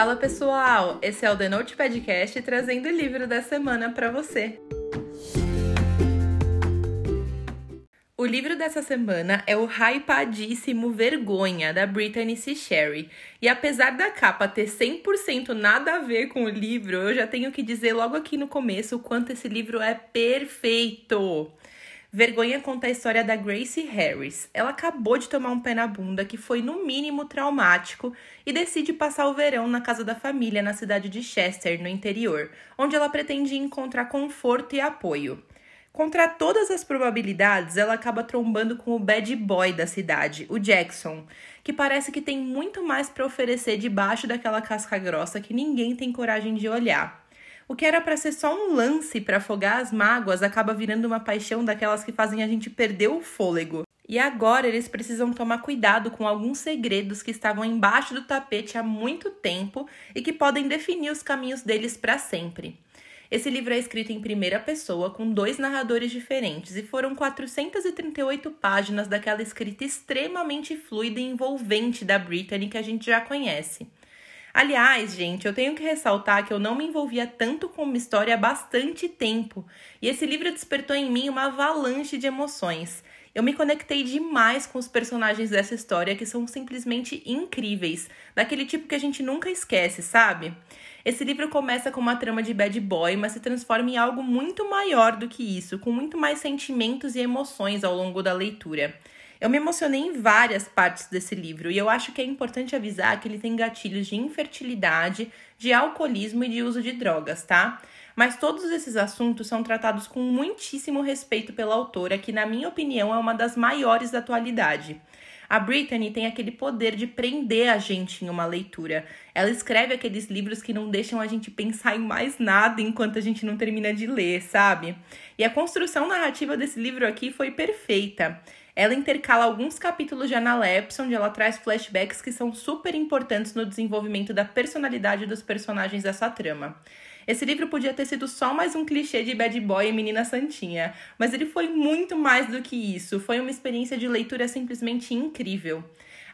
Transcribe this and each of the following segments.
Fala pessoal, esse é o The Note Podcast trazendo o livro da semana para você. O livro dessa semana é o hypadíssimo Vergonha, da Brittany C. Sherry. E apesar da capa ter 100% nada a ver com o livro, eu já tenho que dizer logo aqui no começo o quanto esse livro é perfeito. Vergonha conta a história da Gracie Harris. Ela acabou de tomar um pé na bunda que foi no mínimo traumático e decide passar o verão na casa da família na cidade de Chester, no interior, onde ela pretende encontrar conforto e apoio. Contra todas as probabilidades, ela acaba trombando com o bad boy da cidade, o Jackson, que parece que tem muito mais para oferecer debaixo daquela casca grossa que ninguém tem coragem de olhar. O que era para ser só um lance para afogar as mágoas acaba virando uma paixão daquelas que fazem a gente perder o fôlego. E agora eles precisam tomar cuidado com alguns segredos que estavam embaixo do tapete há muito tempo e que podem definir os caminhos deles para sempre. Esse livro é escrito em primeira pessoa, com dois narradores diferentes, e foram 438 páginas daquela escrita extremamente fluida e envolvente da Brittany que a gente já conhece. Aliás, gente, eu tenho que ressaltar que eu não me envolvia tanto com uma história há bastante tempo, e esse livro despertou em mim uma avalanche de emoções. Eu me conectei demais com os personagens dessa história que são simplesmente incríveis, daquele tipo que a gente nunca esquece, sabe? Esse livro começa com uma trama de bad boy, mas se transforma em algo muito maior do que isso, com muito mais sentimentos e emoções ao longo da leitura. Eu me emocionei em várias partes desse livro e eu acho que é importante avisar que ele tem gatilhos de infertilidade, de alcoolismo e de uso de drogas, tá? Mas todos esses assuntos são tratados com muitíssimo respeito pela autora, que, na minha opinião, é uma das maiores da atualidade. A Brittany tem aquele poder de prender a gente em uma leitura. Ela escreve aqueles livros que não deixam a gente pensar em mais nada enquanto a gente não termina de ler, sabe? E a construção narrativa desse livro aqui foi perfeita. Ela intercala alguns capítulos de Analepse, onde ela traz flashbacks que são super importantes no desenvolvimento da personalidade dos personagens dessa trama. Esse livro podia ter sido só mais um clichê de bad boy e menina santinha, mas ele foi muito mais do que isso. Foi uma experiência de leitura simplesmente incrível.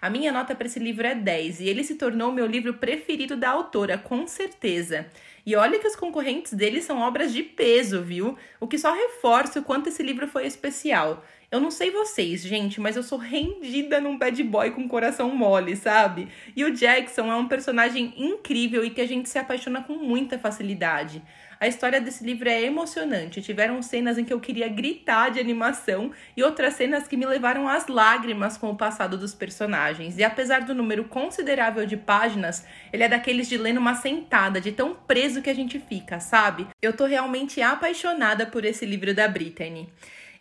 A minha nota para esse livro é 10 e ele se tornou o meu livro preferido da autora, com certeza. E olha que os concorrentes dele são obras de peso, viu? O que só reforça o quanto esse livro foi especial. Eu não sei vocês, gente, mas eu sou rendida num bad boy com coração mole, sabe? E o Jackson é um personagem incrível e que a gente se apaixona com muita facilidade. A história desse livro é emocionante. Tiveram cenas em que eu queria gritar de animação e outras cenas que me levaram às lágrimas com o passado dos personagens. E apesar do número considerável de páginas, ele é daqueles de ler numa sentada, de tão preso que a gente fica, sabe? Eu tô realmente apaixonada por esse livro da Brittany.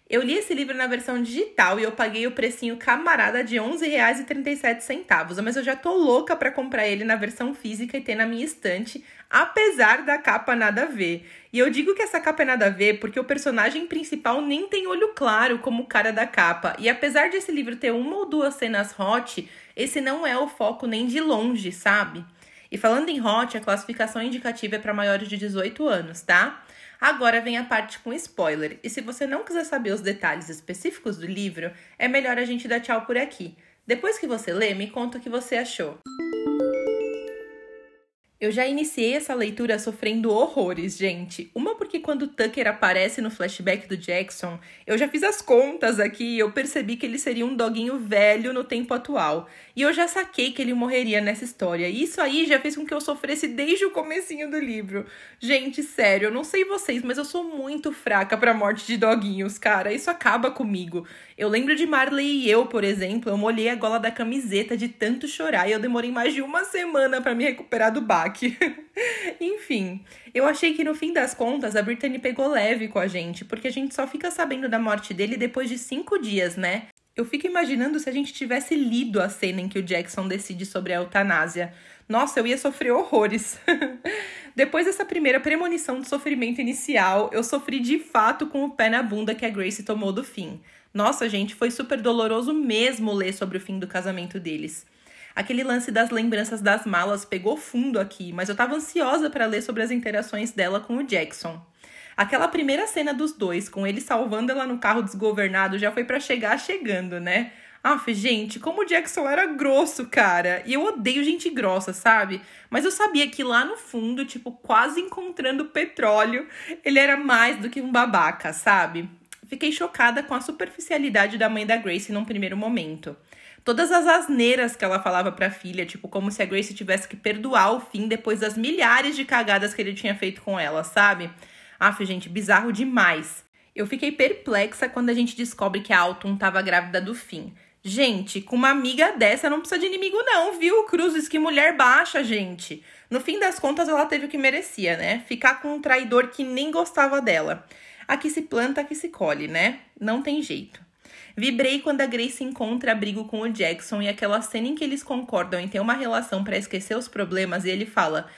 Eu li esse livro na versão digital e eu paguei o precinho camarada de R$ 11,37, mas eu já tô louca para comprar ele na versão física e ter na minha estante, apesar da capa nada a ver. E eu digo que essa capa é nada a ver porque o personagem principal nem tem olho claro como o cara da capa. E apesar de esse livro ter uma ou duas cenas hot, esse não é o foco nem de longe, sabe? E falando em hot, a classificação indicativa é para maiores de 18 anos, tá? Agora vem a parte com spoiler, e se você não quiser saber os detalhes específicos do livro, é melhor a gente dar tchau por aqui. Depois que você lê, me conta o que você achou. Eu já iniciei essa leitura sofrendo horrores, gente. Uma quando Tucker aparece no flashback do Jackson, eu já fiz as contas aqui e eu percebi que ele seria um doguinho velho no tempo atual. E eu já saquei que ele morreria nessa história. E isso aí já fez com que eu sofresse desde o comecinho do livro. Gente, sério, eu não sei vocês, mas eu sou muito fraca pra morte de doguinhos, cara. Isso acaba comigo. Eu lembro de Marley e eu, por exemplo, eu molhei a gola da camiseta de tanto chorar e eu demorei mais de uma semana para me recuperar do baque. Enfim, eu achei que no fim das contas a Brittany pegou leve com a gente, porque a gente só fica sabendo da morte dele depois de cinco dias, né? Eu fico imaginando se a gente tivesse lido a cena em que o Jackson decide sobre a eutanásia. Nossa, eu ia sofrer horrores. Depois dessa primeira premonição de sofrimento inicial, eu sofri de fato com o pé na bunda que a Grace tomou do fim. Nossa, gente, foi super doloroso mesmo ler sobre o fim do casamento deles. Aquele lance das lembranças das malas pegou fundo aqui, mas eu tava ansiosa para ler sobre as interações dela com o Jackson. Aquela primeira cena dos dois, com ele salvando ela no carro desgovernado, já foi para chegar chegando, né? Aff, gente, como o Jackson era grosso, cara. E eu odeio gente grossa, sabe? Mas eu sabia que lá no fundo, tipo, quase encontrando petróleo, ele era mais do que um babaca, sabe? Fiquei chocada com a superficialidade da mãe da Grace num primeiro momento. Todas as asneiras que ela falava pra filha, tipo, como se a Grace tivesse que perdoar o fim depois das milhares de cagadas que ele tinha feito com ela, sabe? Aff, gente, bizarro demais. Eu fiquei perplexa quando a gente descobre que a Alton tava grávida do fim. Gente, com uma amiga dessa não precisa de inimigo, não, viu? Cruzes, que mulher baixa, gente. No fim das contas, ela teve o que merecia, né? Ficar com um traidor que nem gostava dela. Aqui se planta, aqui se colhe, né? Não tem jeito. Vibrei quando a Grace encontra abrigo com o Jackson e aquela cena em que eles concordam em ter uma relação para esquecer os problemas e ele fala: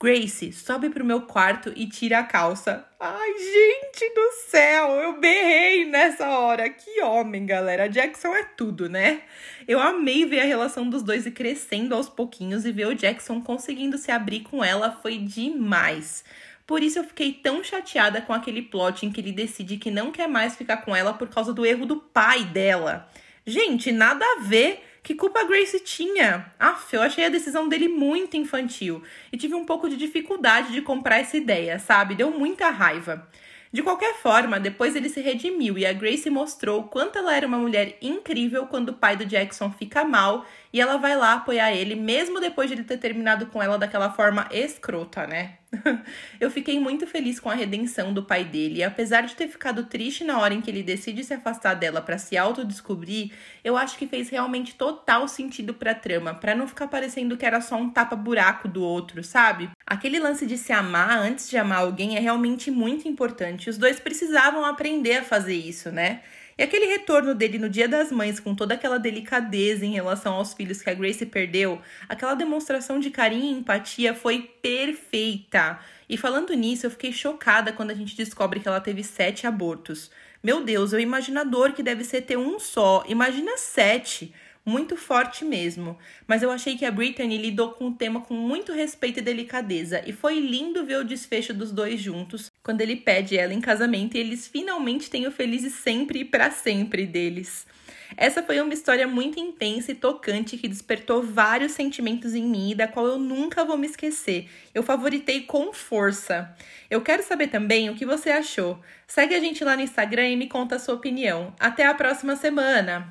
Grace, sobe pro meu quarto e tira a calça. Ai, gente do céu, eu berrei nessa hora. Que homem, galera. Jackson é tudo, né? Eu amei ver a relação dos dois e crescendo aos pouquinhos e ver o Jackson conseguindo se abrir com ela foi demais. Por isso eu fiquei tão chateada com aquele plot em que ele decide que não quer mais ficar com ela por causa do erro do pai dela. Gente, nada a ver. Que culpa a Grace tinha? Aff, eu achei a decisão dele muito infantil e tive um pouco de dificuldade de comprar essa ideia, sabe? Deu muita raiva. De qualquer forma, depois ele se redimiu e a Grace mostrou quanto ela era uma mulher incrível quando o pai do Jackson fica mal e ela vai lá apoiar ele, mesmo depois de ele ter terminado com ela daquela forma escrota, né? eu fiquei muito feliz com a redenção do pai dele, e apesar de ter ficado triste na hora em que ele decide se afastar dela para se autodescobrir, eu acho que fez realmente total sentido pra trama, para não ficar parecendo que era só um tapa-buraco do outro, sabe? Aquele lance de se amar antes de amar alguém é realmente muito importante. Os dois precisavam aprender a fazer isso, né? E aquele retorno dele no Dia das Mães, com toda aquela delicadeza em relação aos filhos que a Grace perdeu, aquela demonstração de carinho e empatia foi perfeita. E falando nisso, eu fiquei chocada quando a gente descobre que ela teve sete abortos. Meu Deus, é o imaginador que deve ser ter um só. Imagina sete muito forte mesmo. Mas eu achei que a Britney lidou com o tema com muito respeito e delicadeza, e foi lindo ver o desfecho dos dois juntos, quando ele pede ela em casamento e eles finalmente têm o felizes sempre e para sempre deles. Essa foi uma história muito intensa e tocante que despertou vários sentimentos em mim da qual eu nunca vou me esquecer. Eu favoritei com força. Eu quero saber também o que você achou. Segue a gente lá no Instagram e me conta a sua opinião. Até a próxima semana!